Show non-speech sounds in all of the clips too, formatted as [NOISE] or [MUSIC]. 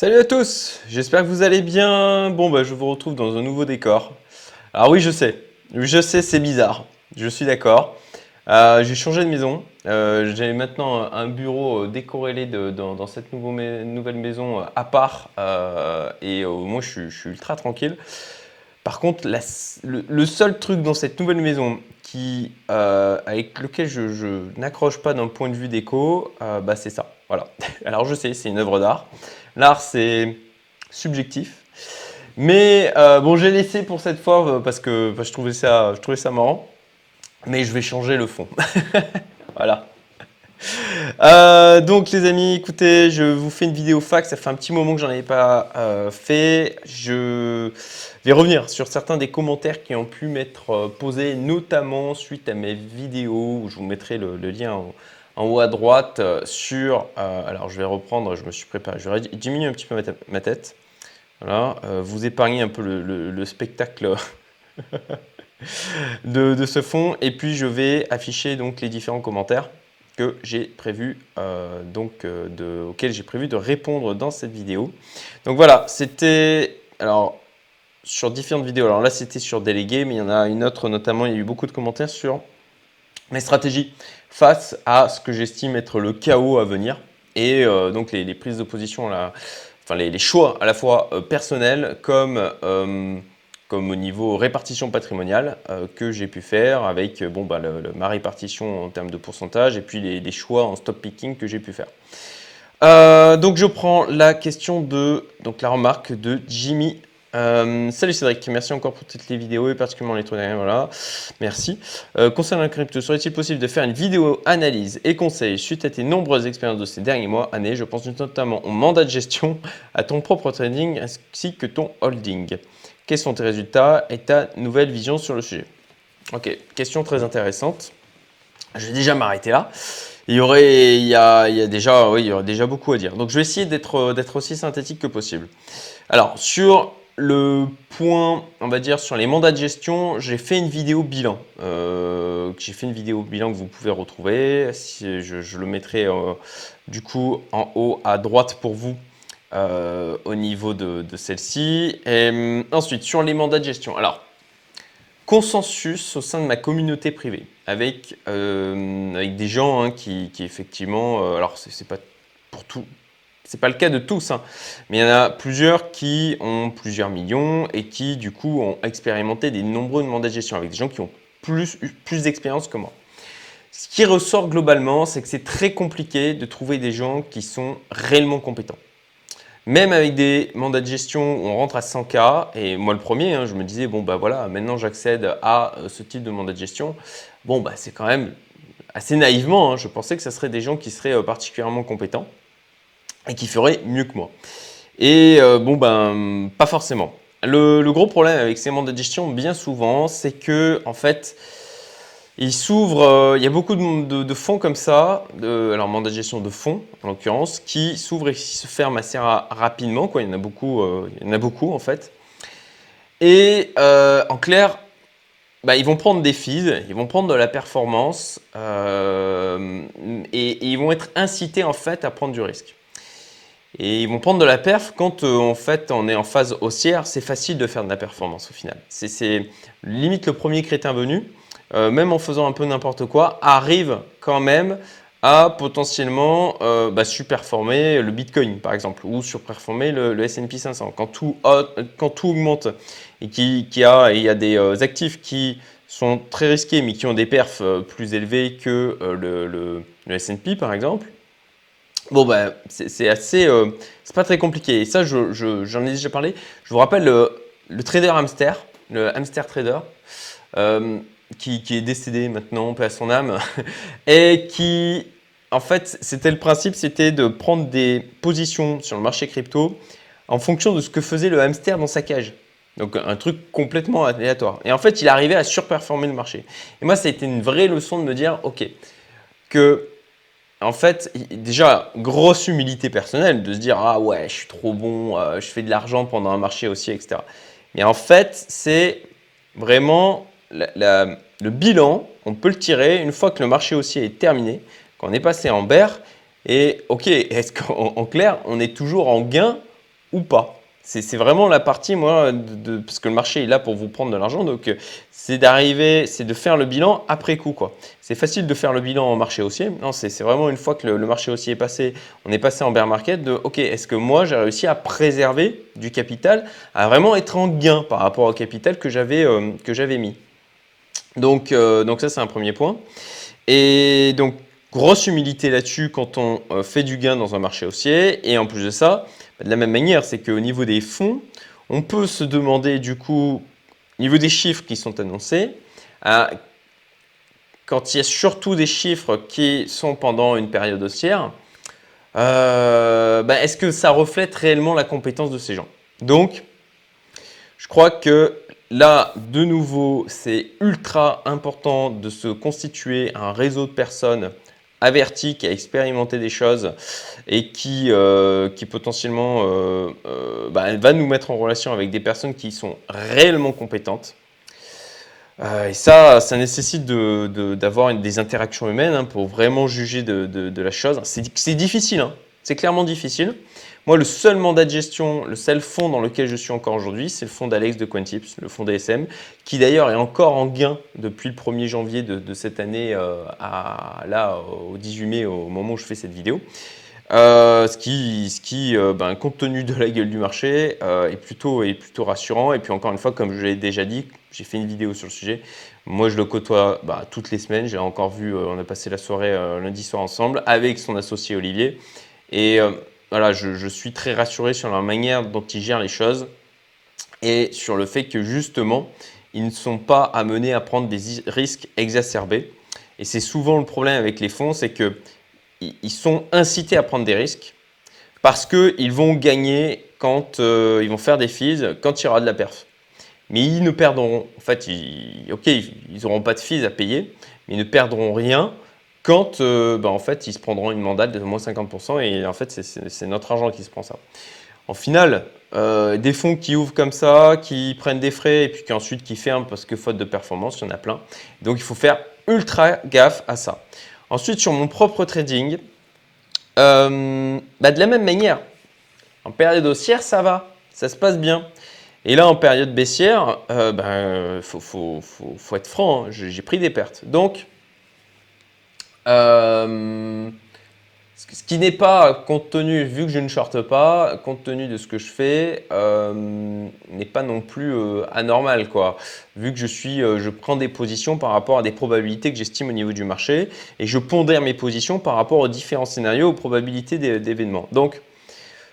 Salut à tous, j'espère que vous allez bien. Bon, bah, je vous retrouve dans un nouveau décor. Alors oui, je sais, je sais, c'est bizarre, je suis d'accord. Euh, j'ai changé de maison, euh, j'ai maintenant un bureau décorrélé de, dans, cette nouvelle maison à part et moi je suis, ultra tranquille. Par contre, le, seul truc dans cette nouvelle maison qui, avec lequel je, n'accroche pas d'un point de vue déco, bah, c'est ça. Voilà. [LAUGHS] Alors je sais, c'est une œuvre d'art. L'art, c'est subjectif. Mais euh, bon, j'ai laissé pour cette fois euh, parce que je, trouvais ça, je trouvais ça marrant. Mais je vais changer le fond. [LAUGHS] voilà. Euh, donc les amis, écoutez, je vous fais une vidéo fax. Ça fait un petit moment que j'en avais pas fait. Je vais revenir sur certains des commentaires qui ont pu m'être posés, notamment suite à mes vidéos où je vous mettrai le, lien en, en haut à droite euh, sur, euh, alors je vais reprendre, je me suis préparé, je vais diminuer un petit peu ma tête. Voilà, euh, vous épargnez un peu le, spectacle [LAUGHS] de, ce fond. Et puis je vais afficher donc les différents commentaires que j'ai prévu, donc auxquels j'ai prévu de répondre dans cette vidéo. Donc voilà, c'était alors sur différentes vidéos. Alors là, c'était sur délégué, mais il y en a une autre notamment. Il y a eu beaucoup de commentaires sur mes stratégies face à ce que j'estime être le chaos à venir et euh, donc les, prises de position, enfin les, choix à la fois euh, personnels comme, euh, comme au niveau répartition patrimoniale que j'ai pu faire avec bon, bah, ma répartition en termes de pourcentage et puis les, les choix en stop picking que j'ai pu faire. donc je prends la question de donc la remarque de Jimmy euh, salut Cédric, merci encore pour toutes les vidéos et particulièrement les trois dernières, voilà, merci. Euh, concernant la crypto, serait-il possible de faire une vidéo analyse et conseil suite à tes nombreuses expériences de ces derniers mois, années? Je pense notamment au mandat de gestion, à ton propre trading ainsi que ton holding. Quels sont tes résultats et ta nouvelle vision sur le sujet? Ok, question très intéressante. Je vais déjà m'arrêter là. Il y aurait, il y a, déjà, oui, il y aurait déjà beaucoup à dire. Donc je vais essayer d'être aussi synthétique que possible. Alors sur le point, on va dire, sur les mandats de gestion, j'ai fait une vidéo bilan. Euh, j'ai fait une vidéo bilan que vous pouvez retrouver. Je, le mettrai euh, du coup en haut à droite pour vous euh, au niveau de, celle-ci. Et ensuite, sur les mandats de gestion. Alors, consensus au sein de ma communauté privée avec, avec des gens hein, qui, qui, effectivement, alors c'est pas pour tout, c'est pas le cas de tous, hein. mais il y en a plusieurs qui ont plusieurs millions et qui, du coup, ont expérimenté des nombreux mandats de gestion avec des gens qui ont plus, plus d'expérience que moi. Ce qui ressort globalement, c'est que c'est très compliqué de trouver des gens qui sont réellement compétents. Même avec des mandats de gestion, on rentre à 100K, et moi le premier, hein, je me disais, bon bah voilà, maintenant j'accède à euh, ce type de mandat de gestion. Bon bah c'est quand même assez naïvement, hein, je pensais que ce serait des gens qui seraient euh, particulièrement compétents et qui ferait mieux que moi. Et euh, bon, ben, pas forcément. Le, gros problème avec ces mandats de gestion, bien souvent, c'est que, en fait, il s'ouvre, euh, il y a beaucoup de, fonds comme ça, alors mandat de gestion de fonds en l'occurrence, qui s'ouvrent et qui se ferment assez rapidement. Quoi. Il, y en a beaucoup, euh, il y en a beaucoup en fait. Et en clair, bah, ils vont prendre des fees, ils vont prendre de la performance et, ils vont être incités en fait à prendre du risque. Et ils vont prendre de la perf quand euh, en fait on est en phase haussière, c'est facile de faire de la performance au final. C'est limite le premier crétin venu, euh, même en faisant un peu n'importe quoi, arrive quand même à potentiellement euh, bah, le Bitcoin par exemple ou surperformer le, S&P 500. Quand tout, quand tout augmente et qu'il y, a, y a des actifs qui sont très risqués mais qui ont des perfs plus élevés que le, le S&P par exemple, Bon, ben, c'est assez. Euh, c'est pas très compliqué. Et ça, j'en je, ai déjà parlé. Je vous rappelle le, trader hamster, le hamster trader, euh, qui, est décédé maintenant, paix à son âme, [LAUGHS] et qui, en fait, c'était le principe, c'était de prendre des positions sur le marché crypto en fonction de ce que faisait le hamster dans sa cage. Donc un truc complètement aléatoire. Et en fait, il arrivait à surperformer le marché. Et moi, ça a été une vraie leçon de me dire, ok, que en fait, déjà, grosse humilité personnelle de se dire Ah ouais, je suis trop bon, euh, je fais de l'argent pendant un marché aussi, etc. Mais en fait, c'est vraiment le bilan, on peut le tirer une fois que le marché haussier est terminé, quand on est passé en bear. Et ok, est-ce qu'en clair, on est toujours en gain ou pas? C'est vraiment la partie, moi, parce que le marché est là pour vous prendre de l'argent, donc euh, c'est d'arriver, c'est de faire le bilan après coup. quoi. C'est facile de faire le bilan en marché haussier. Non, c'est vraiment une fois que le, marché haussier est passé, on est passé en bear market, de OK, est-ce que moi j'ai réussi à préserver du capital, à vraiment être en gain par rapport au capital que j'avais euh, mis. Donc, euh, donc ça, c'est un premier point. Et donc, grosse humilité là-dessus quand on fait du gain dans un marché haussier. Et en plus de ça, de la même manière, c'est qu'au niveau des fonds, on peut se demander du coup, au niveau des chiffres qui sont annoncés, quand il y a surtout des chiffres qui sont pendant une période haussière, euh, bah, est-ce que ça reflète réellement la compétence de ces gens? Donc, je crois que là, de nouveau, c'est ultra important de se constituer un réseau de personnes averti, qui a expérimenté des choses et qui, euh, qui potentiellement euh, euh, bah, va nous mettre en relation avec des personnes qui sont réellement compétentes. et ça, ça nécessite d'avoir de, des interactions humaines hein, pour vraiment juger de, de la chose. C'est difficile, hein. c'est clairement difficile. Moi, le seul mandat de gestion, le seul fonds dans lequel je suis encore aujourd'hui, c'est le fonds d'Alex de Quantips, le fonds DSM, qui d'ailleurs est encore en gain depuis le 1er janvier de, cette année euh, à là au 18 mai, au moment où je fais cette vidéo. Euh, ce qui, ce qui euh, ben, compte tenu de la gueule du marché, est, plutôt, est plutôt rassurant. Et puis encore une fois, comme je l'ai déjà dit, j'ai fait une vidéo sur le sujet. Moi, je le côtoie bah, toutes les semaines. J'ai encore vu, on a passé la soirée lundi soir ensemble avec son associé Olivier. Et voilà, je, suis très rassuré sur la manière dont ils gèrent les choses et sur le fait que justement, ils ne sont pas amenés à prendre des risques exacerbés. Et c'est souvent le problème avec les fonds, c'est qu'ils sont incités à prendre des risques parce qu'ils vont gagner quand euh, ils vont faire des fees, quand il y aura de la perf. Mais ils ne perdront, en fait, ok, ils n'auront pas de fees à payer, mais ils ne perdront rien quand euh, bah, en fait, ils se prendront une mandate de moins 50% et en fait, c'est notre argent qui se prend ça. En final, euh, des fonds qui ouvrent comme ça, qui prennent des frais et puis qui ensuite qui ferment parce que faute de performance, il y en a plein. Donc il faut faire ultra gaffe à ça. Ensuite, sur mon propre trading, euh, bah, de la même manière, en période haussière, ça va, ça se passe bien. Et là, en période baissière, il bah, faut, faut, faut, faut, être franc, hein, j'ai pris des pertes. Donc, euh, ce qui n'est pas, compte tenu, vu que je ne shorte pas, compte tenu de ce que je fais, euh, n'est pas non plus euh, anormal. Quoi. Vu que je, suis, je prends des positions par rapport à des probabilités que j'estime au niveau du marché et je pondère mes positions par rapport aux différents scénarios, aux probabilités d'événements. Donc,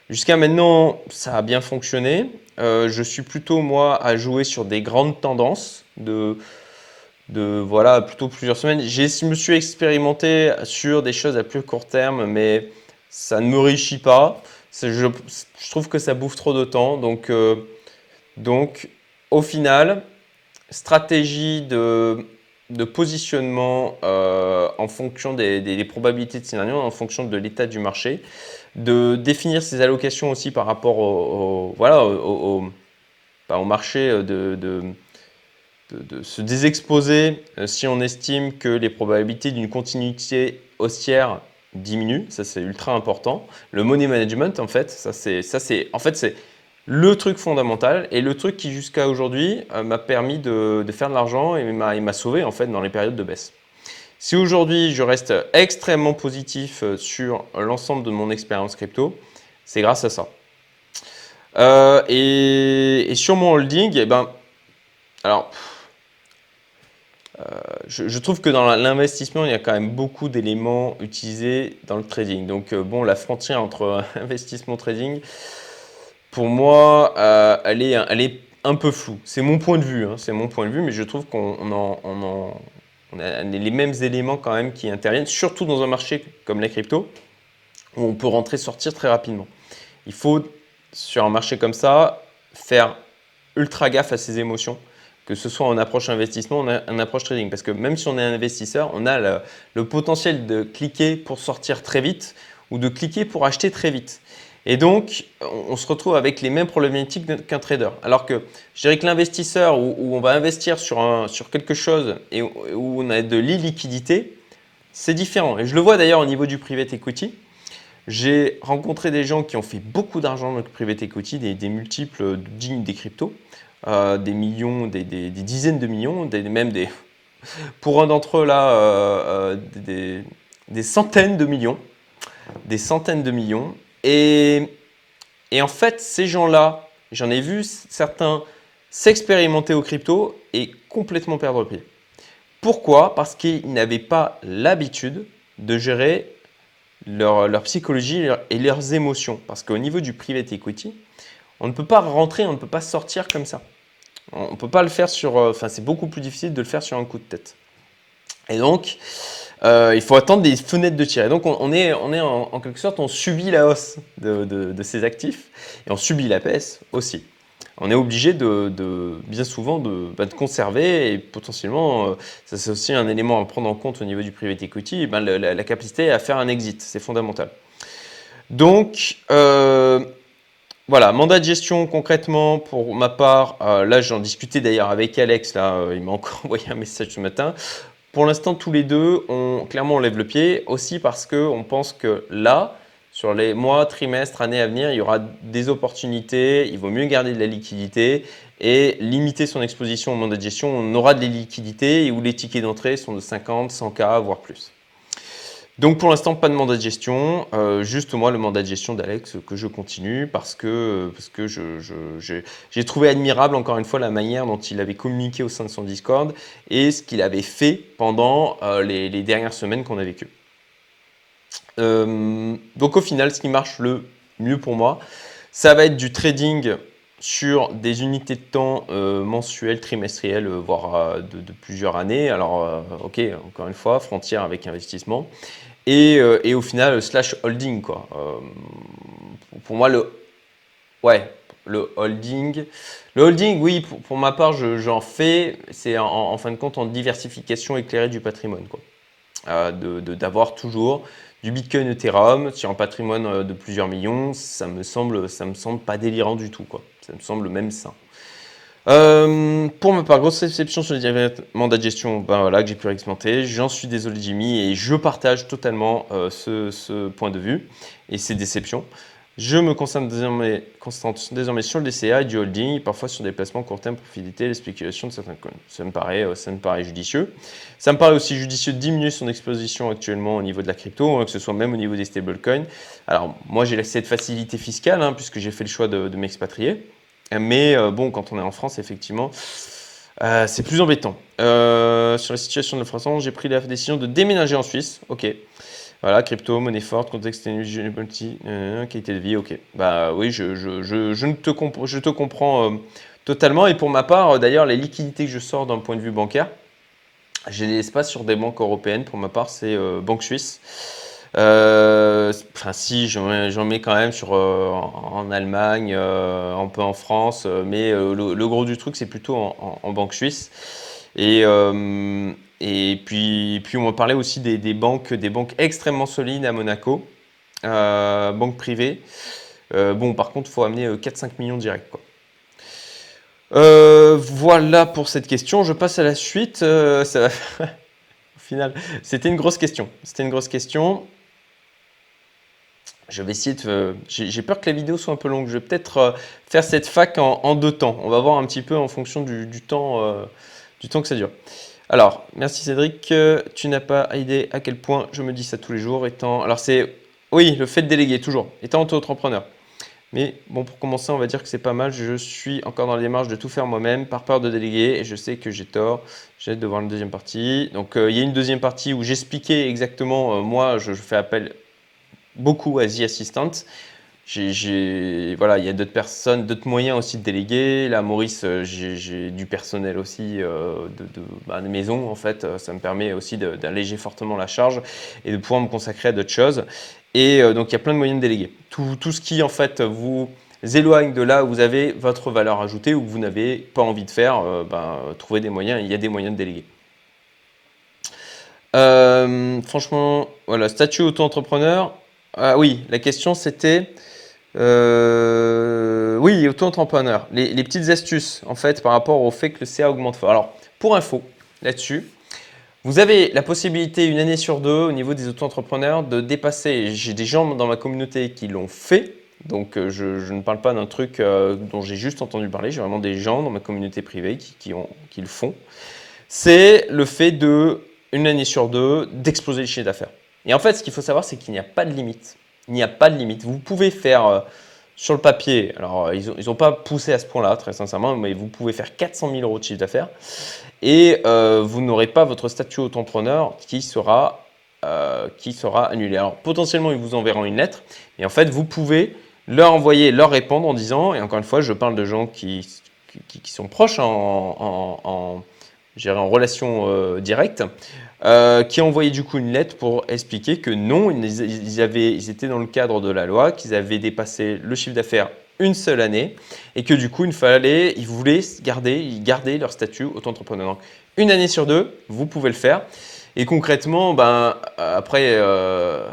jusqu'à maintenant, ça a bien fonctionné. je suis plutôt, moi, à jouer sur des grandes tendances de de voilà, plutôt plusieurs semaines. Je me suis expérimenté sur des choses à plus court terme, mais ça ne me réussit pas. Je, trouve que ça bouffe trop de temps. Donc, euh, au final, stratégie de, positionnement euh, en fonction des, probabilités de scénario, en fonction de l'état du marché, de définir ses allocations aussi par rapport au, voilà, au, au, marché de de, se désexposer euh, si on estime que les probabilités d'une continuité haussière diminuent. Ça, c'est ultra important. Le money management, en fait, ça, c'est, en fait, le truc fondamental et le truc qui, jusqu'à aujourd'hui, euh, m'a permis de, faire de l'argent et m'a, m'a sauvé, en fait, dans les périodes de baisse. Si aujourd'hui, je reste extrêmement positif euh, sur l'ensemble de mon expérience crypto, c'est grâce à ça. et, sur mon holding, eh ben, alors, euh, je, trouve que dans l'investissement, il y a quand même beaucoup d'éléments utilisés dans le trading. Donc, euh, bon, la frontière entre [LAUGHS] investissement et trading, pour moi, euh, elle, est, un peu floue. C'est mon point de vue, hein, c'est mon point de vue, mais je trouve qu'on a les mêmes éléments quand même qui interviennent, surtout dans un marché comme la crypto, où on peut rentrer, sortir très rapidement. Il faut, sur un marché comme ça, faire ultra gaffe à ses émotions que ce soit en approche investissement ou en approche trading. Parce que même si on est un investisseur, on a le, potentiel de cliquer pour sortir très vite ou de cliquer pour acheter très vite. Et donc, on, se retrouve avec les mêmes problématiques qu'un trader. Alors que je dirais que l'investisseur où, on va investir sur, quelque chose et où, on a de l'illiquidité, c'est différent. Et je le vois d'ailleurs au niveau du private equity. J'ai rencontré des gens qui ont fait beaucoup d'argent dans le private equity, des, multiples dignes des cryptos, euh, des millions, des, dizaines de millions, même des, [LAUGHS] pour un d'entre eux là, euh, euh, des, centaines de millions, des centaines de millions. Et, et en fait, ces gens-là, j'en ai vu certains s'expérimenter au crypto et complètement perdre pied. Pourquoi? Parce qu'ils n'avaient pas l'habitude de gérer leur, psychologie et leurs émotions. Parce qu'au niveau du private equity, on ne peut pas rentrer, on ne peut pas sortir comme ça. On ne peut pas le faire sur... Euh, enfin, c'est beaucoup plus difficile de le faire sur un coup de tête. Et donc, euh, il faut attendre des fenêtres de tir. Et donc, on, est, on est en, quelque sorte, on subit la hausse de, de ces actifs et on subit la baisse aussi on est obligé de, bien souvent de, bah, de, conserver et potentiellement, euh, ça c'est aussi un élément à prendre en compte au niveau du private equity, ben, la, capacité à faire un exit, c'est fondamental. Donc, voilà, mandat de gestion concrètement pour ma part, euh, là j'en discutais d'ailleurs avec Alex, là il m'a encore [LAUGHS] envoyé un message ce matin. Pour l'instant, tous les deux, on, clairement on lève le pied, aussi parce qu'on pense que là, sur les mois, trimestres, années à venir, il y aura des opportunités, il vaut mieux garder de la liquidité et limiter son exposition au mandat de gestion. On aura de la liquidité où les tickets d'entrée sont de 50, 100K, voire plus. Donc pour l'instant, pas de mandat de gestion, euh, juste moi le mandat de gestion d'Alex que je continue parce que, parce que j'ai trouvé admirable encore une fois la manière dont il avait communiqué au sein de son Discord et ce qu'il avait fait pendant euh, les, dernières semaines qu'on a vécues. Euh, donc au final, ce qui marche le mieux pour moi, ça va être du trading sur des unités de temps mensuelles, trimestrielles, voire de, plusieurs années. Alors, ok, encore une fois, frontière avec investissement. Et, au final, slash holding, quoi. pour moi, le, ouais, le holding. Le holding, oui, pour, ma part, j'en fais. C'est en, fin de compte en diversification éclairée du patrimoine, quoi. D'avoir toujours du Bitcoin Ethereum sur un patrimoine euh, de plusieurs millions, ça me semble, ça me semble pas délirant du tout, quoi. Ça me semble même sain. Euh, pour ma part, grosse réception sur les mandat de gestion ben voilà, que j'ai pu expérimenter. J'en suis désolé Jimmy et je partage totalement euh, ce, point de vue et ces déceptions. Je me concentre désormais, sur le DCA et du holding, parfois sur des placements court terme pour faciliter les spéculations de certains coins. Ça me, paraît, euh, ça me paraît judicieux. Ça me paraît aussi judicieux de diminuer son exposition actuellement au niveau de la crypto, hein, que ce soit même au niveau des stablecoins. Alors, moi, j'ai cette facilité fiscale, hein, puisque j'ai fait le choix de, m'expatrier. Mais euh, bon, quand on est en France, effectivement, euh, c'est plus embêtant. sur la situation de la France, j'ai pris la décision de déménager en Suisse. Ok. Voilà, crypto, monnaie forte, contexte multi, euh, qualité de vie, ok. Bah oui, je, je, je, je te, je te comprends euh, totalement. Et pour ma part, euh, d'ailleurs, les liquidités que je sors d'un point de vue bancaire, je les laisse pas sur des banques européennes. Pour ma part, c'est Banque Suisse. Enfin, si, j'en mets quand même sur, en, Allemagne, un peu en France, mais le, gros du truc, c'est plutôt en, Banque Suisse. Et, et puis, puis on parlé aussi des, banques, des banques extrêmement solides à Monaco, euh, banques privées. Euh, bon, par contre, il faut amener 4-5 euh, millions directs. Voilà pour cette question. Je passe à la suite. [LAUGHS] Au final, c'était une grosse question. C'était une grosse question. Je vais essayer de. J'ai peur que la vidéo soit un peu longue. Je vais peut-être faire cette fac en, deux temps. On va voir un petit peu en fonction du, temps, du temps que ça dure. Alors, merci Cédric. Tu n'as pas idée à quel point je me dis ça tous les jours. Étant, alors c'est, oui, le fait de déléguer toujours. Étant auto-entrepreneur. Mais bon, pour commencer, on va dire que c'est pas mal. Je suis encore dans la démarche de tout faire moi-même, par peur de déléguer, et je sais que j'ai tort. J'ai hâte de voir la deuxième partie. Donc, euh, il y a une deuxième partie où j'expliquais exactement. Euh, moi, je, fais appel beaucoup à The Assistant j'ai, voilà, il y a d'autres personnes, d'autres moyens aussi de déléguer. Là, Maurice, euh, j'ai du personnel aussi euh, de, bah, de, maison, en fait. Euh, ça me permet aussi d'alléger fortement la charge et de pouvoir me consacrer à d'autres choses. Et donc, il y a plein de moyens de déléguer. Tout, tout, ce qui, en fait, vous éloigne de là où vous avez votre valeur ajoutée ou que vous n'avez pas envie de faire, ben, trouvez des moyens. Il y a des moyens de déléguer. franchement, voilà, statut auto-entrepreneur. Ah oui, la question c'était euh, oui, auto-entrepreneur. Les, petites astuces, en fait, par rapport au fait que le CA augmente fort. Alors, pour info, là-dessus, Vous avez la possibilité une année sur deux au niveau des auto-entrepreneurs de dépasser. J'ai des gens dans ma communauté qui l'ont fait. Donc euh, je, ne parle pas d'un truc euh, dont j'ai juste entendu parler. J'ai vraiment des gens dans ma communauté privée qui, le font. C'est le fait de, une année sur deux, d'exploser le chiffre d'affaires. Et en fait, ce qu'il faut savoir, c'est qu'il n'y a pas de limite. Il n'y a pas de limite. Vous pouvez faire euh, sur le papier, alors ils n'ont pas poussé à ce point-là, très sincèrement, mais vous pouvez faire 400 000 euros de chiffre d'affaires et euh, vous n'aurez pas votre statut auto-entrepreneur qui sera, euh, qui sera annulé. Alors potentiellement, ils vous enverront une lettre et en fait, vous pouvez leur envoyer, leur répondre en disant, et encore une fois, je parle de gens qui, qui, sont proches en relation directe, euh, qui a envoyé du coup une lettre pour expliquer que non, ils, avaient, ils étaient dans le cadre de la loi, qu'ils avaient dépassé le chiffre d'affaires une seule année et que du coup, il fallait, ils voulaient garder, leur statut auto-entrepreneur. Donc, une année sur deux, vous pouvez le faire. Et concrètement, ben, après, euh,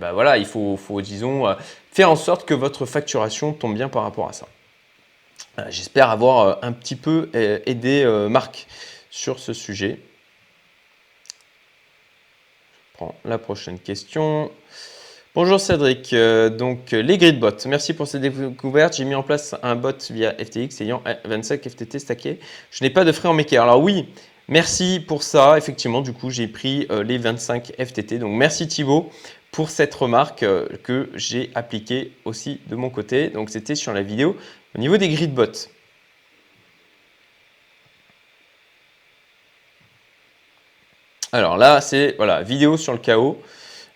ben voilà, il faut, faut, disons, euh, faire en sorte que votre facturation tombe bien par rapport à ça. J'espère avoir un petit peu aidé Marc sur ce sujet prends la prochaine question. Bonjour Cédric, euh, donc les gridbots, merci pour cette découverte. J'ai mis en place un bot via FTX ayant 25 FTT stacké. Je n'ai pas de frais en maker. Alors oui, merci pour ça. Effectivement, du coup, j'ai pris euh, les 25 FTT. Donc merci Thibaut pour cette remarque euh, que j'ai appliquée aussi de mon côté. Donc c'était sur la vidéo au niveau des gridbots. Alors là, c'est voilà, vidéo sur le chaos.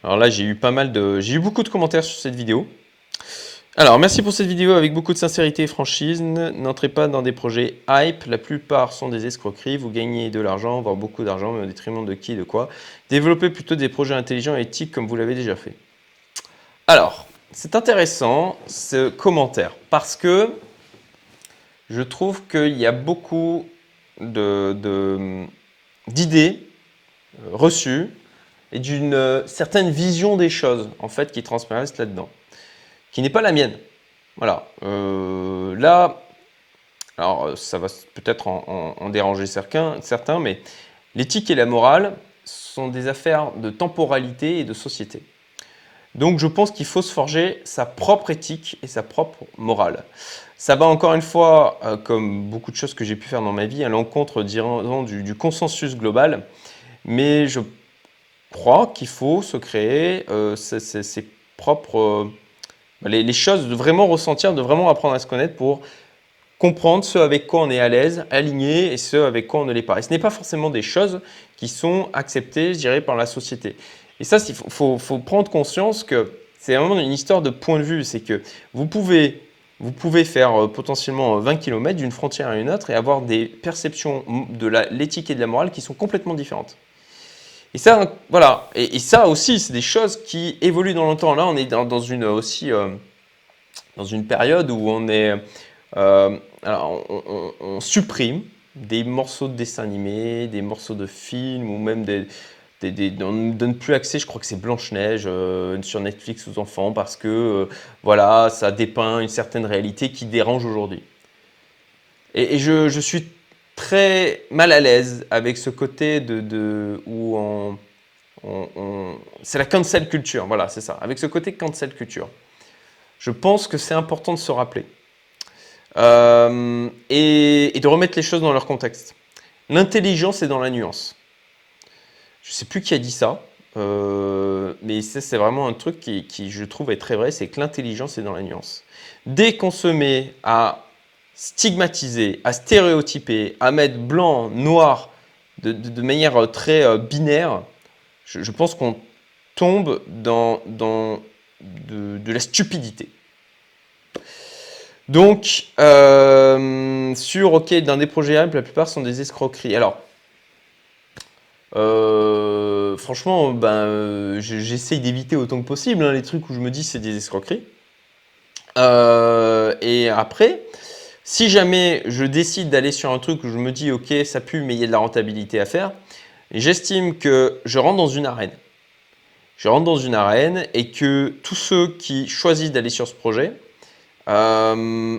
Alors là, j'ai eu pas mal de, j'ai eu beaucoup de commentaires sur cette vidéo. Alors, merci pour cette vidéo avec beaucoup de sincérité et franchise. N'entrez pas dans des projets hype. La plupart sont des escroqueries. Vous gagnez de l'argent, voire beaucoup d'argent, mais au détriment de qui, de quoi? Développez plutôt des projets intelligents et éthiques comme vous l'avez déjà fait. Alors, c'est intéressant ce commentaire parce que je trouve qu'il y a beaucoup d'idées euh, reçue et d'une euh, certaine vision des choses, en fait, qui transparaissent là-dedans, qui n'est pas la mienne. Voilà. Euh, là, alors ça va peut-être en, déranger certains, certains, mais l'éthique et la morale sont des affaires de temporalité et de société. Donc je pense qu'il faut se forger sa propre éthique et sa propre morale. Ça va encore une fois, comme beaucoup de choses que j'ai pu faire dans ma vie, à l'encontre du, consensus global mais je crois qu'il faut se créer euh, ses, propres... Euh, les, choses, de vraiment ressentir, de vraiment apprendre à se connaître pour comprendre ce avec quoi on est à l'aise, aligné, et ce avec quoi on ne l'est pas. Et ce n'est pas forcément des choses qui sont acceptées, je dirais, par la société. Et ça, il faut, faut, prendre conscience que c'est vraiment une histoire de point de vue. C'est que vous pouvez, vous pouvez faire euh, potentiellement 20 km d'une frontière à une autre et avoir des perceptions de l'éthique et de la morale qui sont complètement différentes. Et ça, voilà. Et, ça aussi, c'est des choses qui évoluent dans le temps. Là, on est dans, une aussi euh, dans une période où on est, euh, on, supprime des morceaux de dessins animés, des morceaux de films ou même des, des, on ne donne plus accès, je crois que c'est Blanche-Neige euh, sur Netflix aux enfants parce que voilà, ça dépeint une certaine réalité qui dérange aujourd'hui. Et, et je, je, suis très mal à l'aise avec ce côté de, où on, c'est la cancel culture, voilà, c'est ça, avec ce côté cancel culture. Je pense que c'est important de se rappeler euh, et, de remettre les choses dans leur contexte. L'intelligence est dans la nuance. Je sais plus qui a dit ça, euh, mais c'est vraiment un truc qui, je trouve, est très vrai, c'est que l'intelligence est dans la nuance. Dès qu'on se met à stigmatiser, à stéréotyper, à mettre blanc, noir de, manière euh, très euh, binaire, je, pense qu'on tombe dans, de, la stupidité. Donc, euh, sur, ok, dans des projets la plupart sont des escroqueries. Alors, franchement, ben, j'essaye d'éviter autant que possible hein, les trucs où je me dis c'est des escroqueries. et après, si jamais je décide d'aller sur un truc où je me dis ok ça pue mais il y a de la rentabilité à faire, j'estime que je rentre dans une arène. Je rentre dans une arène et que tous ceux qui choisissent d'aller sur ce projet euh,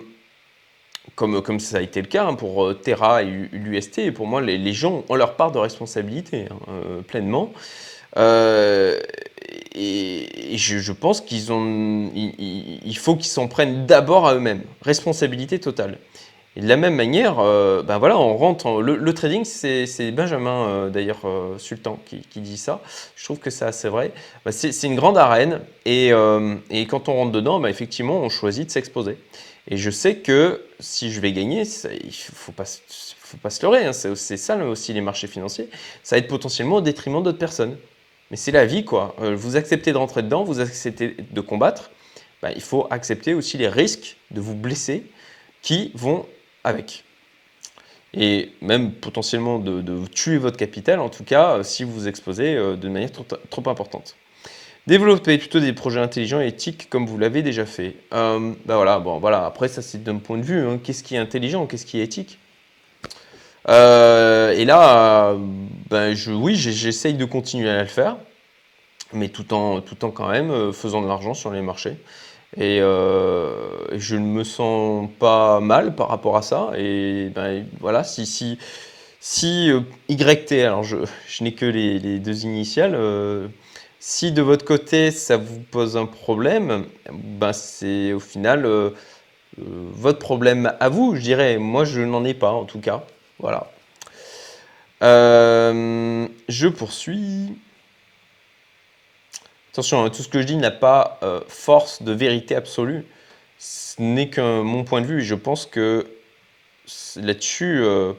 comme, comme ça a été le cas hein, pour Terra et l'UST, et pour moi, les, gens ont leur part de responsabilité hein, pleinement. Et, je, pense qu'ils ont, il faut qu'ils s'en prennent d'abord à eux-mêmes. Responsabilité totale. Et de la même manière, euh, ben voilà, on rentre. le, trading, c'est Benjamin euh, d'ailleurs euh, Sultan qui, dit ça. Je trouve que c'est assez vrai. Ben, c'est une grande arène et, quand on rentre dedans, ben effectivement, on choisit de s'exposer. Et je sais que si je vais gagner, il faut pas, faut pas se leurrer. Hein, c'est ça aussi les marchés financiers. Ça va être potentiellement au détriment d'autres personnes. Mais c'est la vie, quoi. vous acceptez de rentrer dedans, vous acceptez de combattre. Ben, il faut accepter aussi les risques de vous blesser qui vont avec. Et même potentiellement de, tuer votre capital, en tout cas, euh, si vous vous exposez euh, de manière trop, importante. Développer plutôt des projets intelligents et éthiques comme vous l'avez déjà fait. Euh, bah voilà, bon, voilà. Après, ça c'est d'un point de vue. Hein. Qu'est-ce qui est intelligent Qu'est-ce qui est éthique? Et là, ben, je, oui, j'essaye de continuer à le faire, mais tout en, tout en quand même faisant de l'argent sur les marchés. Et euh, je ne me sens pas mal par rapport à ça. Et ben, voilà, si, si, si euh, YT, alors je, je n'ai que les, deux initiales, euh, si de votre côté ça vous pose un problème, ben c'est au final votre problème à vous, je dirais. Moi, je n'en ai pas en tout cas. Voilà. je poursuis. Attention, hein, tout ce que je dis n'a pas euh, force de vérité absolue. Ce n'est que mon point de vue et je pense que là-dessus, euh,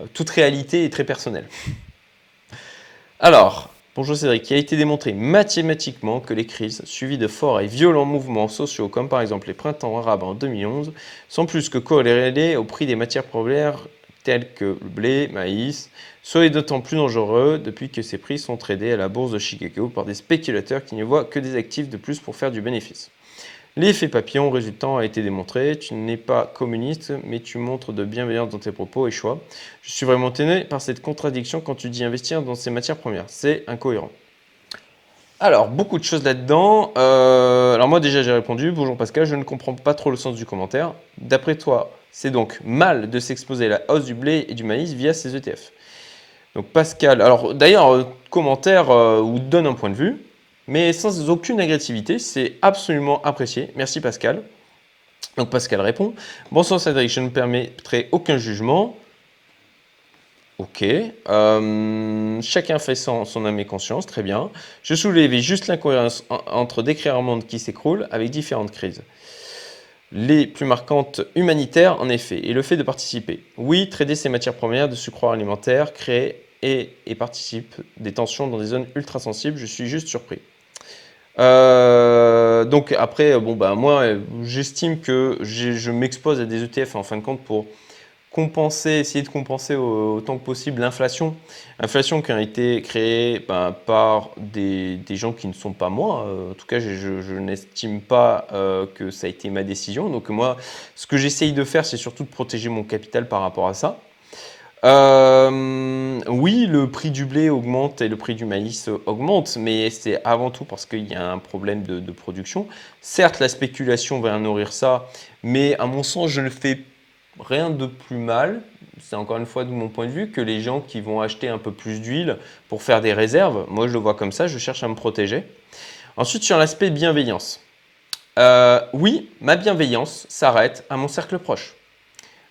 euh, toute réalité est très personnelle. [LAUGHS] Alors, bonjour Cédric, il a été démontré mathématiquement que les crises, suivies de forts et violents mouvements sociaux, comme par exemple les printemps arabes en 2011, sont plus que corrélés au prix des matières premières tels que le blé, maïs, soient d'autant plus dangereux depuis que ces prix sont tradés à la bourse de Chicago par des spéculateurs qui ne voient que des actifs de plus pour faire du bénéfice. L'effet papillon résultant a été démontré. Tu n'es pas communiste, mais tu montres de bienveillance dans tes propos et choix. Je suis vraiment étonné par cette contradiction quand tu dis investir dans ces matières premières. C'est incohérent. Alors, beaucoup de choses là-dedans. Euh, alors moi déjà j'ai répondu. Bonjour Pascal, je ne comprends pas trop le sens du commentaire. D'après toi, c'est donc mal de s'exposer à la hausse du blé et du maïs via ces ETF. Donc Pascal, alors d'ailleurs, euh, commentaire euh, ou donne un point de vue, mais sans aucune agressivité, c'est absolument apprécié. Merci Pascal. Donc Pascal répond Bonsoir Cédric, je ne permettrai aucun jugement. Ok. Euh, chacun fait son, son âme et conscience, très bien. Je soulevais juste l'incohérence entre décrire un monde qui s'écroule avec différentes crises les plus marquantes humanitaires, en effet, et le fait de participer. Oui, trader ces matières premières de sucre alimentaire, créer et, et participe des tensions dans des zones ultra sensibles, je suis juste surpris. Euh, donc après, bon bah moi, j'estime que je m'expose à des ETF en fin de compte pour compenser, essayer de compenser autant que possible l'inflation. Inflation qui a été créée ben, par des, gens qui ne sont pas moi. Euh, en tout cas, je, n'estime pas euh, que ça a été ma décision. Donc moi, ce que j'essaye de faire, c'est surtout de protéger mon capital par rapport à ça. Euh, oui, le prix du blé augmente et le prix du maïs augmente, mais c'est avant tout parce qu'il y a un problème de, production. Certes, la spéculation va nourrir ça, mais à mon sens, je ne fais rien de plus mal, c'est encore une fois de mon point de vue, que les gens qui vont acheter un peu plus d'huile pour faire des réserves. Moi, je le vois comme ça, je cherche à me protéger. Ensuite, sur l'aspect bienveillance. Euh, oui, ma bienveillance s'arrête à mon cercle proche.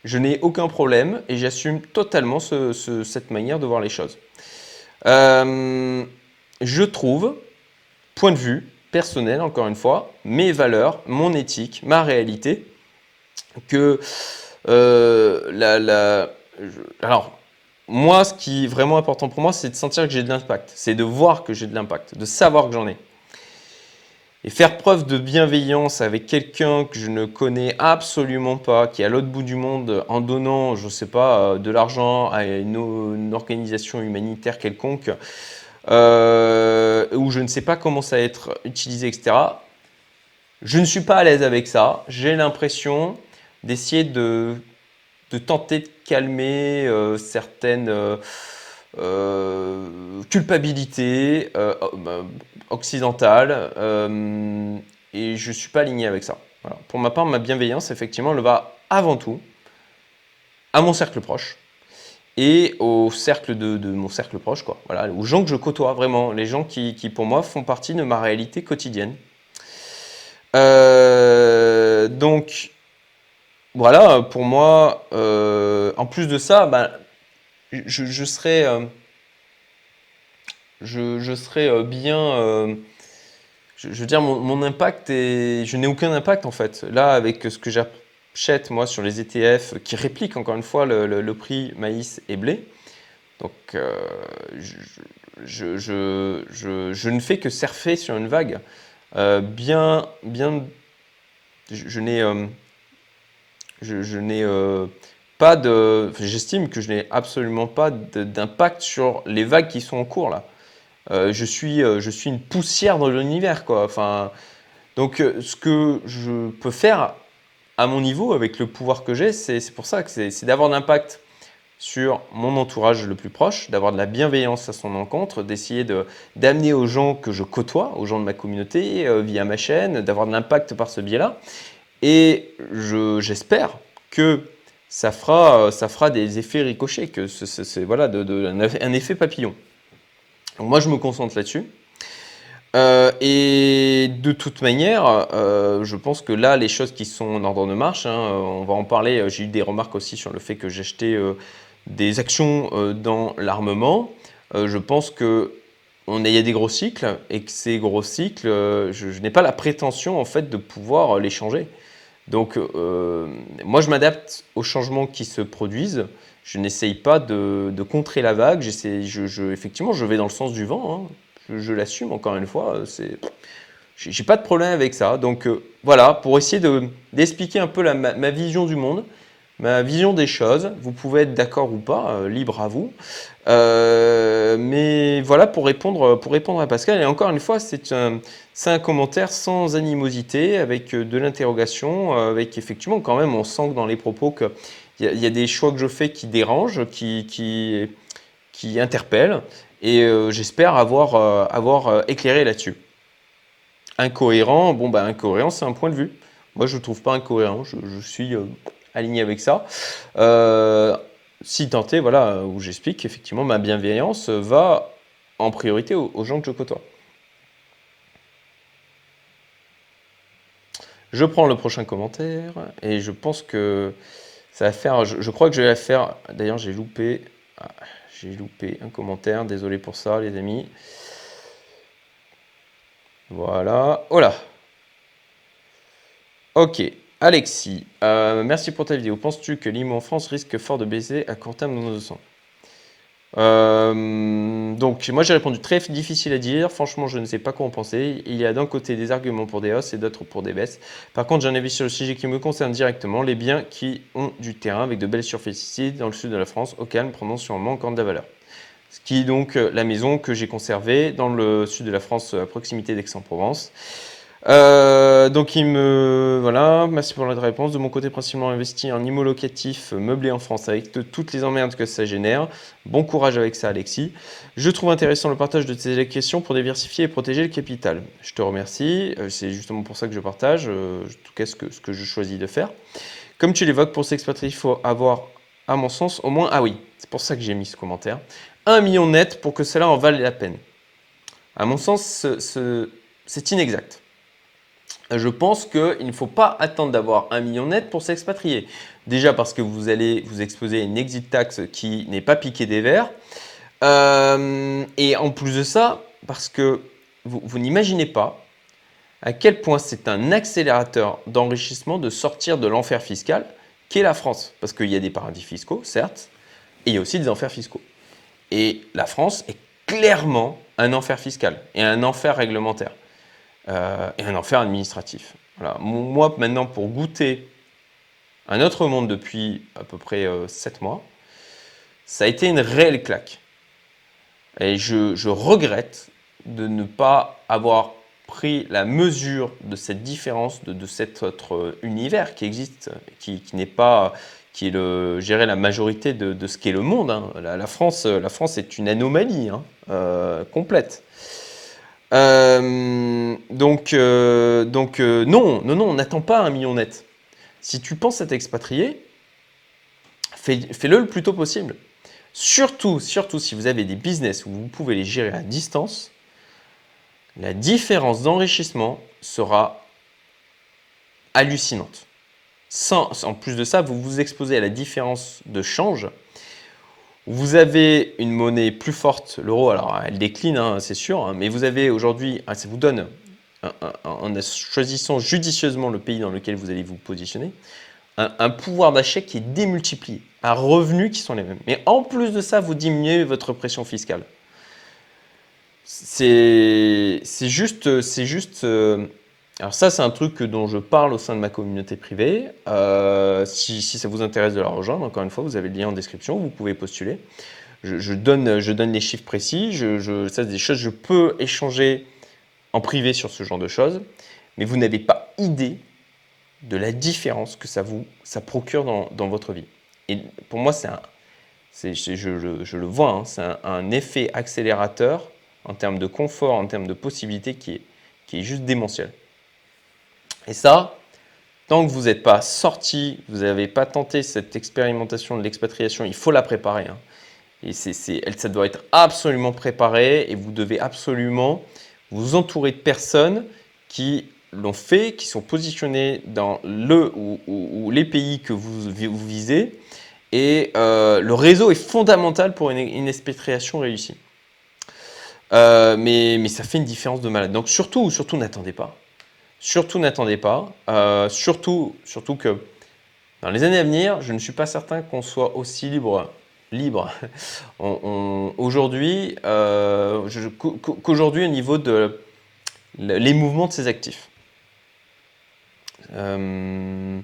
Je n'ai aucun problème et j'assume totalement cette manière de voir les choses. Euh, je trouve, point de vue personnel, encore une fois, mes valeurs, mon éthique, ma réalité, que euh, alors, moi, ce qui est vraiment important pour moi, c'est de sentir que j'ai de l'impact. C'est de voir que j'ai de l'impact, de savoir que j'en ai. Et faire preuve de bienveillance avec quelqu'un que je ne connais absolument pas, qui est à l'autre bout du monde, en donnant, je ne sais pas, euh, de l'argent à une, organisation humanitaire quelconque, euh, où je ne sais pas comment ça va être utilisé, etc. Je ne suis pas à l'aise avec ça. J'ai l'impression d'essayer de, de, tenter de calmer euh, certaines euh, euh, culpabilités bah, occidentales et je ne suis pas aligné avec ça. Pour ma part, ma bienveillance, effectivement, elle va avant tout à mon cercle proche et au cercle de, mon cercle proche, quoi. Voilà, aux gens que je côtoie vraiment, les gens qui, pour moi font partie de ma réalité quotidienne. Euh, donc voilà, pour moi, euh, en plus de ça, ben, je, serais, euh, serais bien, je, veux dire, mon, impact est, je n'ai aucun impact en fait. Là, avec ce que j'ai moi, sur les ETF qui répliquent encore une fois le, prix maïs et blé. Donc, euh, je, ne fais que surfer sur une vague. Euh, bien, bien, je, n'ai, euh, je, n'ai pas de, j'estime que je n'ai absolument pas d'impact sur les vagues qui sont en cours là. je suis, je suis une poussière dans l'univers quoi. Enfin, donc, ce que je peux faire à mon niveau, avec le pouvoir que j'ai, c'est pour ça que c'est d'avoir l'impact sur mon entourage le plus proche, d'avoir de la bienveillance à son encontre, d'essayer d'amener aux gens que je côtoie, aux gens de ma communauté, euh, via ma chaîne, d'avoir de l'impact par ce biais-là. Et j'espère que ça fera, ça fera des effets ricochets, que c'est voilà, un effet papillon. Donc moi, je me concentre là-dessus. Euh, et de toute manière, euh, je pense que là, les choses qui sont en ordre de marche, hein, on va en parler. J'ai eu des remarques aussi sur le fait que j'ai acheté euh, des actions dans l'armement. je pense que on il y a des gros cycles et que ces gros cycles, je, n'ai pas la prétention en fait de pouvoir les changer. Donc, moi, je m'adapte aux changements qui se produisent. Je n'essaye pas de, contrer la vague. Je, effectivement, je vais dans le sens du vent. Hein je, l'assume encore une fois. Euh, c'est, j'ai pas de problème avec ça. Donc euh, voilà, pour essayer de, d'expliquer un peu ma, vision du monde, ma vision des choses. Vous pouvez être d'accord ou pas, euh, libre à vous. mais voilà pour répondre, à Pascal. Et encore une fois, c'est un, commentaire sans animosité, avec de l'interrogation, avec effectivement quand même, on sent que dans les propos qu'il y, a des choix que je fais qui dérangent, qui, qui, interpellent. Et euh, j'espère avoir, euh, euh, éclairé là-dessus. Incohérent, bon, bah, incohérent, c'est un point de vue. Moi, je ne trouve pas incohérent, je, suis aligné avec ça. si tenté, voilà, où j'explique effectivement ma bienveillance va en priorité aux, gens que je côtoie. Je prends le prochain commentaire et je pense que ça va faire. Je, crois que je vais faire. D'ailleurs, j'ai loupé. Ah, j'ai loupé un commentaire, désolé pour ça les amis. Voilà, voilà. Ok, Alexis, euh, merci pour ta vidéo. Penses-tu que l'IMO en France risque fort de baisser à court terme dans nos sens euh, donc, moi j'ai répondu très difficile à dire. Franchement, je ne sais pas quoi en penser. Il y a d'un côté des arguments pour des hausses et d'autres pour des baisses. Par contre, j'en ai vu sur le sujet qui me concerne directement les biens qui ont du terrain avec de belles surfaces dans le sud de la France, au calme, prenant sûrement encore de la valeur. Ce qui est donc euh, la maison que j'ai conservée dans le sud de la France, à proximité d'Aix-en-Provence. Euh, donc il me voilà, merci pour la réponse. De mon côté, principalement investi en immo locatif meublé en France avec toutes les emmerdes que ça génère. Bon courage avec ça, Alexis. Je trouve intéressant le partage de tes questions pour diversifier et protéger le capital. Je te remercie. Euh, c'est justement pour ça que je partage, euh, en tout cas ce que, je choisis de faire. Comme tu l'évoques, pour s'expatrier, il faut avoir, à mon sens, au moins, ah oui, c'est pour ça que j'ai mis ce commentaire, un million net pour que cela en vaille la peine. À mon sens, c'est inexact je pense qu'il ne faut pas attendre d'avoir un million net pour s'expatrier. Déjà parce que vous allez vous exposer à une exit tax qui n'est pas piquée des verres. Euh, et en plus de ça, parce que vous, n'imaginez pas à quel point c'est un accélérateur d'enrichissement de sortir de l'enfer fiscal qu'est la France. Parce qu'il y a des paradis fiscaux, certes, et il y a aussi des enfers fiscaux. Et la France est clairement un enfer fiscal et un enfer réglementaire. Euh, et un enfer administratif. Moi, maintenant, pour goûter un autre monde depuis à peu près euh, 7 mois, ça a été une réelle claque. Et je, regrette de ne pas avoir pris la mesure de cette différence, de, cet autre univers qui existe, qui, n'est pas, qui est le, la majorité de, ce qu'est le monde. Hein. La, France, la France est une anomalie hein, euh, complète. Euh, donc, euh, donc euh, non, non, non, on n'attend pas un million net. si tu penses à t'expatrier, fais-le le plus tôt possible. Surtout, surtout si vous avez des business où vous pouvez les gérer à distance, la différence d'enrichissement sera hallucinante. Sans, en plus de ça, vous vous exposez à la différence de change. Vous avez une monnaie plus forte, l'euro, alors elle décline, hein, c'est sûr, hein, mais vous avez aujourd'hui, ah, ça vous donne, en choisissant judicieusement le pays dans lequel vous allez vous positionner, un, pouvoir d'achat qui est démultiplié, un revenu qui sont les mêmes. Mais en plus de ça, vous diminuez votre pression fiscale. C'est juste, juste. Euh, alors ça, c'est un truc dont je parle au sein de ma communauté privée. Euh, si, ça vous intéresse de la rejoindre, encore une fois, vous avez le lien en description, vous pouvez postuler. Je, donne, je donne les chiffres précis. Je, ça, c'est des choses, je peux échanger en privé sur ce genre de choses, mais vous n'avez pas idée de la différence que ça vous ça procure dans, dans votre vie. Et pour moi, c'est un, je, je, je, le vois, hein, c'est un, effet accélérateur en termes de confort, en termes de possibilités qui est, qui est juste démentiel. Et ça, tant que vous n'êtes pas sorti, vous n'avez pas tenté cette expérimentation de l'expatriation, il faut la préparer. Hein. Et ça doit être absolument préparé et vous devez absolument vous entourer de personnes qui l'ont fait, qui sont positionnés dans le ou, les pays que vous, vous visez. Et euh, le réseau est fondamental pour une, expatriation réussie. Euh, mais, mais, ça fait une différence de malade. Donc surtout, surtout n'attendez pas. Surtout n'attendez pas. Euh, surtout, surtout que dans les années à venir, je ne suis pas certain qu'on soit aussi libre libre [LAUGHS] aujourd'hui qu'aujourd'hui au niveau de les mouvements de ces actifs. Euh,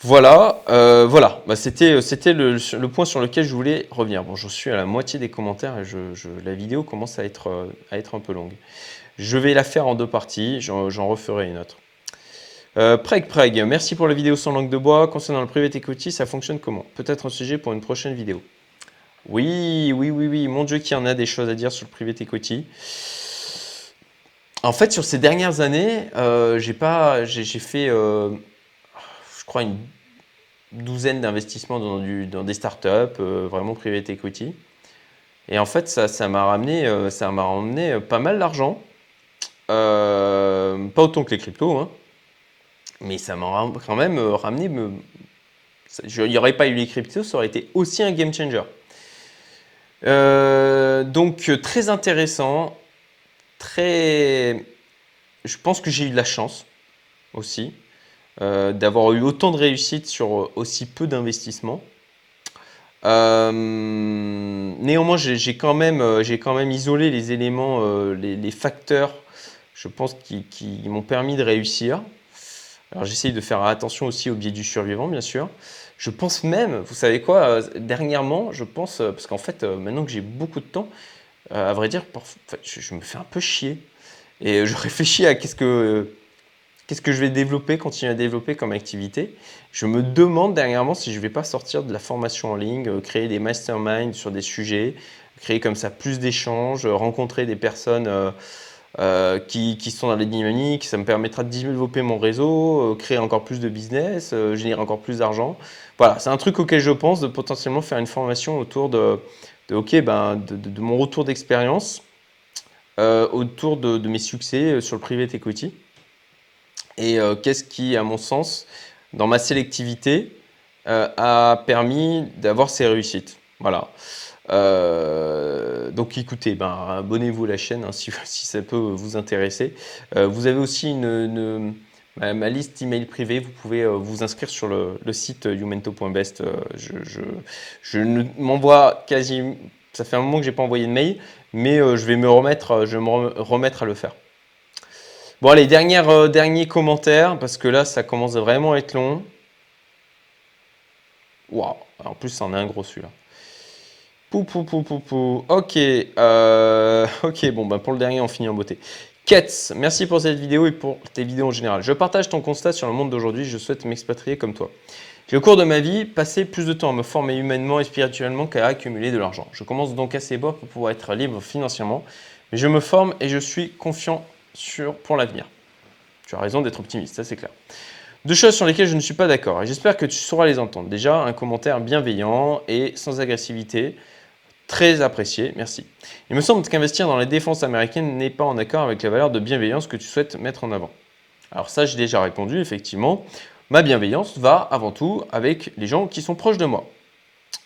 voilà, euh, voilà. Bah, c'était c'était le, point sur lequel je voulais revenir. Bon, je suis à la moitié des commentaires et la vidéo commence à être, à être un peu longue. Je vais la faire en deux parties, j'en referai une autre. Euh, Preg Preg, merci pour la vidéo sans langue de bois. Concernant le private equity, ça fonctionne comment? Peut-être un sujet pour une prochaine vidéo. Oui, oui, oui, oui. Mon Dieu, qu'il y en a des choses à dire sur le private equity. En fait, sur ces dernières années, euh, j'ai fait, euh, je crois, une douzaine d'investissements dans, des startups, vraiment private equity. Et en fait, ça, m'a ramené, ça m'a ramené pas mal d'argent. Pas autant que les cryptos, hein. mais ça m'a quand même ramené. il n'y aurait pas eu les cryptos, ça aurait été aussi un game changer. donc très intéressant très. Je pense que j'ai eu de la chance aussi euh, d'avoir eu autant de réussite sur aussi peu d'investissement. Euh, néanmoins, j'ai euh, quand même isolé les éléments, les, facteurs, je pense, qui, m'ont permis de réussir. Alors j'essaye de faire attention aussi au biais du survivant, bien sûr. Je pense même, vous savez quoi, dernièrement, je pense, parce qu'en fait, maintenant que j'ai beaucoup de temps, euh, à vrai dire, je, me fais un peu chier. Et je [LAUGHS] réfléchis à qu'est-ce que, qu'est-ce que je vais développer, continuer à développer comme activité. Je me demande dernièrement si je ne vais pas sortir de la formation en ligne, euh, créer des masterminds sur des sujets, créer comme ça plus d'échanges, rencontrer des personnes euh, qui, qui, sont dans les dynamiques. Ça me permettra de développer mon réseau, créer encore plus de business, générer encore plus d'argent. Voilà, c'est un truc auquel je pense de potentiellement faire une formation autour de de, ok, ben, de, mon retour d'expérience euh, autour de, mes succès euh, sur le private equity. Et euh, qu'est-ce qui, à mon sens, dans ma sélectivité, a permis d'avoir ces réussites. Voilà. Donc écoutez, ben, abonnez-vous à la chaîne hein, [LAUGHS] si, ça peut vous intéresser. vous avez aussi ma, liste email privée, vous pouvez vous inscrire sur le, site youmento.best. je, je, je m'envoie quasi ça fait un moment que j'ai pas envoyé de mail, mais euh, je vais me remettre, euh, je vais me remettre à le faire. Bon allez, euh, dernier commentaire, parce que là ça commence vraiment à être long. Waouh, en plus c'en est un gros celui-là. Pou, pou, pou, pou, pou. Ok, ok, bon, ben pour le dernier, on finit en beauté. Ketz, merci pour cette vidéo et pour tes vidéos en général. Je partage ton constat sur le monde d'aujourd'hui, je souhaite m'expatrier comme toi. J'ai au cours de ma vie passé plus de temps à me former humainement et spirituellement qu'à accumuler de l'argent. Je commence donc assez bas pour pouvoir être libre financièrement, mais je me forme et je suis confiant sur, pour l'avenir. Tu as raison d'être optimiste, ça c'est clair. Deux choses sur lesquelles je ne suis pas d'accord et j'espère que tu sauras les entendre. Déjà, un commentaire bienveillant et sans agressivité, très apprécié, merci. Il me semble qu'investir dans la défense américaine n'est pas en accord avec la valeur de bienveillance que tu souhaites mettre en avant. Alors ça, j'ai déjà répondu, effectivement. Ma bienveillance va avant tout avec les gens qui sont proches de moi.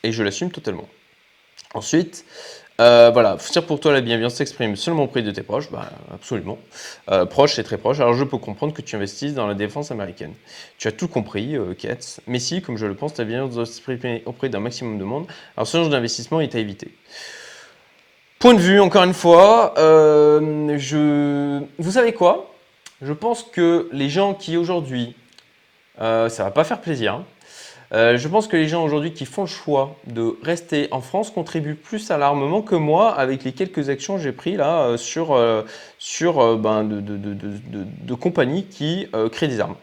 Et je l'assume totalement. Ensuite, euh, voilà, dire pour toi la bienveillance s'exprime seulement auprès de tes proches, bah, absolument. Euh, proche, c'est très proche. Alors je peux comprendre que tu investisses dans la défense américaine. Tu as tout compris, euh, Mais si, comme je le pense, ta bienveillance doit s'exprimer auprès d'un maximum de monde. Alors ce genre d'investissement est à éviter. Point de vue, encore une fois, euh, je... vous savez quoi? Je pense que les gens qui aujourd'hui, ça va pas faire plaisir, hein, euh, je pense que les gens aujourd'hui qui font le choix de rester en France contribuent plus à l'armement que moi avec les quelques actions que j'ai prises là euh, sur, euh, sur ben, de, compagnies qui créent des armes.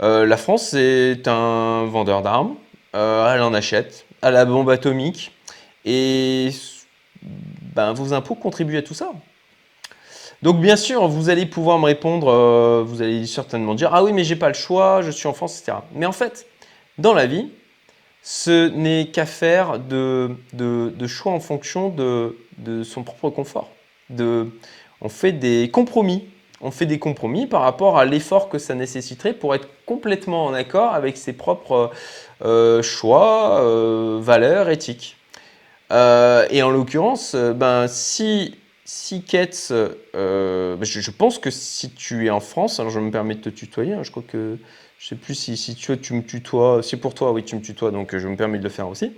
la France est un vendeur d'armes, elle en achète, à la bombe atomique et ben, vos impôts contribuent à tout ça. Donc bien sûr, vous allez pouvoir me répondre, vous allez certainement dire ah oui mais j'ai pas le choix, je suis en France, etc. Mais en fait, dans la vie, ce n'est qu'à de, de, choix en fonction de, son propre confort. on fait des compromis. On fait des compromis par rapport à l'effort que ça nécessiterait pour être complètement en accord avec ses propres euh, choix, euh, valeurs, éthiques. Euh, et en l'occurrence, ben, si, si Ketz, je, pense que si tu es en France, alors je me permets de te tutoyer, hein, je crois que je sais plus si, si tu, tu me tutoies. Si pour toi, oui, tu me tutoies, donc je me permets de le faire aussi.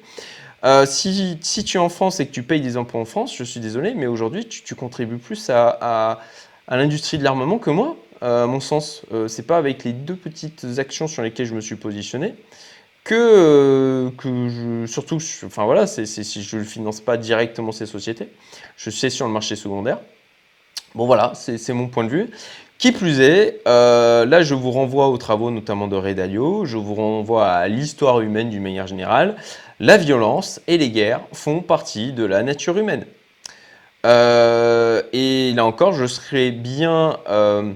Euh, si, tu es en France et que tu payes des impôts en France, je suis désolé, mais aujourd'hui, tu, contribues plus à, l'industrie de l'armement que moi, à mon sens. Euh, c'est pas avec les deux petites actions sur lesquelles je me suis positionné que, euh, je, surtout, enfin voilà, si je ne finance pas directement ces sociétés, je sais sur le marché secondaire. Bon voilà, c'est mon point de vue. Qui plus est, euh, là je vous renvoie aux travaux notamment de Ray je vous renvoie à l'histoire humaine d'une manière générale. La violence et les guerres font partie de la nature humaine. Euh, et là encore, je serais bien euh,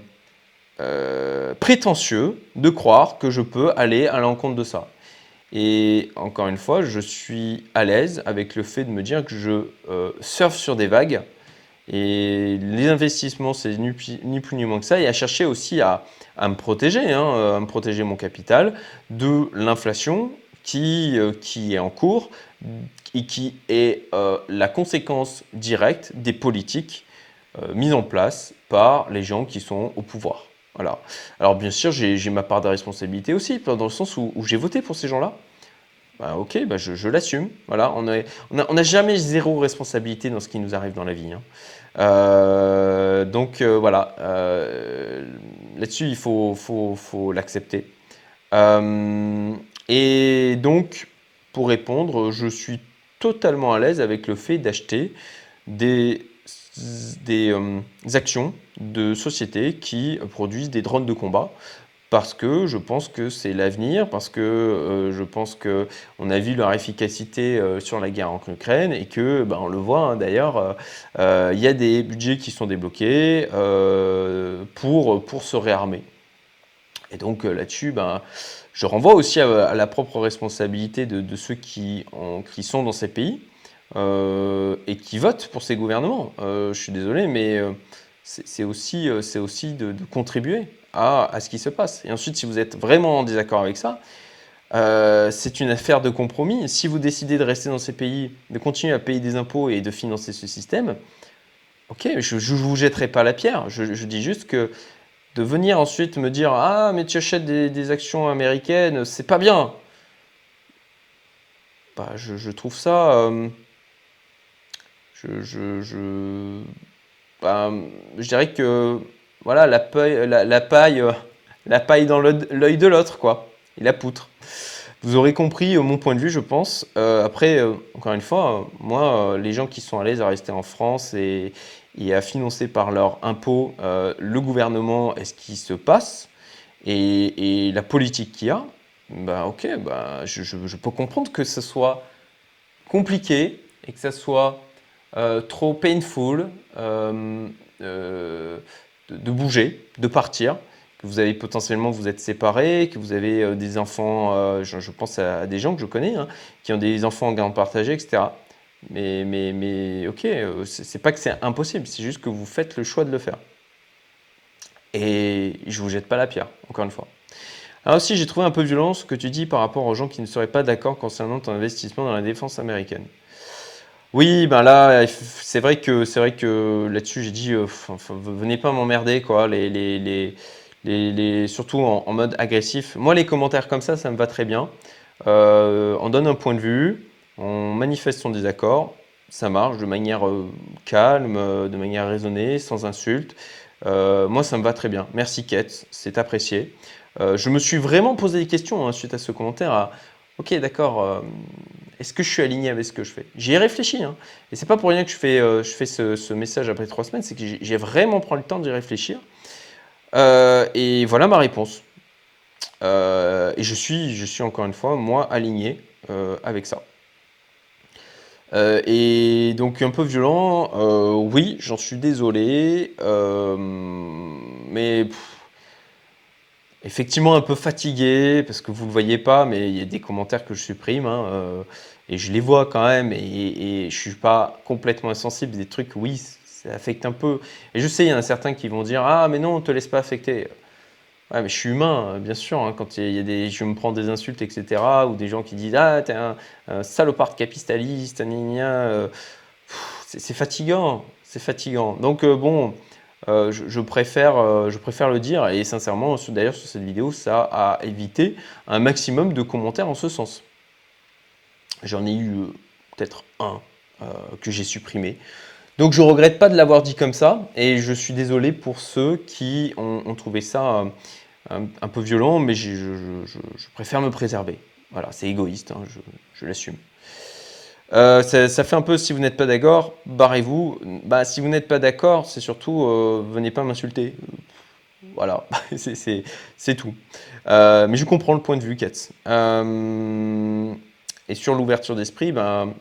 prétentieux de croire que je peux aller à l'encontre de ça. Et encore une fois, je suis à l'aise avec le fait de me dire que je surfe sur des vagues et les investissements, c'est ni, plus ni moins que ça, et à chercher aussi à, me protéger, hein, euh, à me protéger mon capital de l'inflation qui, euh, qui est en cours et qui est euh, la conséquence directe des politiques mises en place par les gens qui sont au pouvoir. Voilà. Alors bien sûr, j'ai ma part de responsabilité aussi, dans le sens où j'ai voté pour ces gens-là. Bah, ok, bah, je, l'assume. Voilà, on n'a jamais zéro responsabilité dans ce qui nous arrive dans la vie. Hein. Euh, donc euh, voilà, euh, là-dessus, il faut, l'accepter. et donc, pour répondre, je suis totalement à l'aise avec le fait d'acheter des actions de sociétés qui produisent des drones de combat parce que je pense que c'est l'avenir, parce que euh, je pense qu'on a vu leur efficacité euh, sur la guerre en Ukraine et que, ben, on le voit hein, d'ailleurs, euh, il y a des budgets qui sont débloqués pour, pour se réarmer. Et donc là-dessus, ben, je renvoie aussi à, la propre responsabilité de, ceux qui, qui, sont dans ces pays et qui votent pour ces gouvernements. je suis désolé, mais c'est aussi, aussi de, de contribuer à, ce qui se passe. Et ensuite, si vous êtes vraiment en désaccord avec ça, euh, c'est une affaire de compromis. Si vous décidez de rester dans ces pays, de continuer à payer des impôts et de financer ce système, ok, je ne vous jetterai pas la pierre. Je, dis juste que de venir ensuite me dire Ah, mais tu achètes des, actions américaines, c'est pas bien. Bah, je, trouve ça. Euh, je, je, bah, je dirais que voilà, la, paille, la, paille, euh, paille dans l'œil de l'autre, quoi, et la poutre. Vous aurez compris euh, mon point de vue, je pense. Euh, après, encore une fois, moi, les gens qui sont à l'aise à rester en France et, à financer par leurs impôts le gouvernement et ce qui se passe et, la politique qu'il y a, bah ok, bah, je, peux comprendre que ce soit compliqué et que ça soit trop painful de, bouger, de partir, que vous avez potentiellement vous êtes séparés, que vous avez des enfants, je, pense à, des gens que je connais, hein, qui ont des enfants en garde partagée, etc. Mais, mais, mais ok, c'est pas que c'est impossible, c'est juste que vous faites le choix de le faire. Et je vous jette pas la pierre, encore une fois. Alors aussi, j'ai trouvé un peu violent ce que tu dis par rapport aux gens qui ne seraient pas d'accord concernant ton investissement dans la défense américaine. Oui, ben là, c'est vrai que c'est vrai que là-dessus, j'ai dit, euh, venez pas m'emmerder, quoi. Les, les, les, surtout en, mode agressif. Moi, les commentaires comme ça, ça me va très bien. Euh, on donne un point de vue, on manifeste son désaccord, ça marche de manière euh, calme, de manière raisonnée, sans insulte. moi, ça me va très bien. Merci, Kate, c'est apprécié. Je me suis vraiment posé des questions hein, suite à ce commentaire. Ok, d'accord, euh, est-ce que je suis aligné avec ce que je fais? J'y ai réfléchi. Hein, et c'est pas pour rien que je fais, euh, je fais ce, message après trois semaines, c'est que j'ai vraiment pris le temps d'y réfléchir. et voilà ma réponse. et je suis, je suis encore une fois, moi, aligné avec ça. et donc un peu violent, oui, j'en suis désolé, mais effectivement un peu fatigué parce que vous ne le voyez pas, mais il y a des commentaires que je supprime hein, euh, et je les vois quand même et, je suis pas complètement insensible. Des trucs, oui, ça affecte un peu. Et je sais, il y en a certains qui vont dire Ah, mais non, on te laisse pas affecter. Ouais, mais je suis humain, bien sûr. Hein, quand il y a des, je me prends des insultes, etc., ou des gens qui disent Ah, t'es un, un salopard capitaliste, euh, c'est fatigant, c'est fatigant. Donc, euh, bon, euh, je, préfère, euh, je préfère le dire. Et sincèrement, d'ailleurs, sur cette vidéo, ça a évité un maximum de commentaires en ce sens. J'en ai eu euh, peut-être un que j'ai supprimé. Donc je regrette pas de l'avoir dit comme ça. Et je suis désolé pour ceux qui ont, trouvé ça un, peu violent, mais je, préfère me préserver. Voilà, c'est égoïste, hein, je l'assume. Euh, ça, fait un peu si vous n'êtes pas d'accord, barrez-vous. Bah, si vous n'êtes pas d'accord, c'est surtout euh, venez pas m'insulter. Voilà, [LAUGHS] c'est tout. Euh, mais je comprends le point de vue, Katz. et sur l'ouverture d'esprit, ben,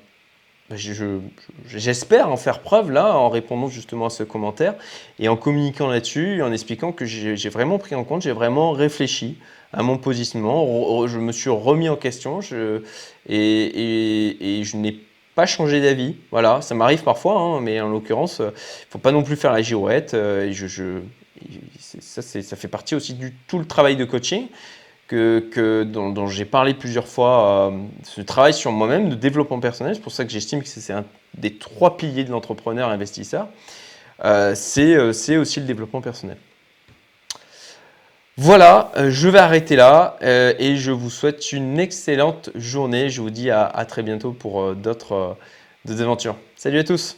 j'espère en faire preuve là, en répondant justement à ce commentaire et en communiquant là-dessus, en expliquant que j'ai vraiment pris en compte, j'ai vraiment réfléchi à mon positionnement, je me suis remis en question et, je n'ai pas changé d'avis. Voilà, ça m'arrive parfois, hein, mais en l'occurrence, il ne faut pas non plus faire la girouette. Euh, ça, ça, fait partie aussi du tout le travail de coaching que, dont, j'ai parlé plusieurs fois, euh, ce travail sur moi-même, de développement personnel. C'est pour ça que j'estime que c'est un des trois piliers de l'entrepreneur investisseur. Euh, c'est aussi le développement personnel. Voilà, euh, je vais arrêter là euh, et je vous souhaite une excellente journée. Je vous dis à, très bientôt pour euh, d'autres aventures. Salut à tous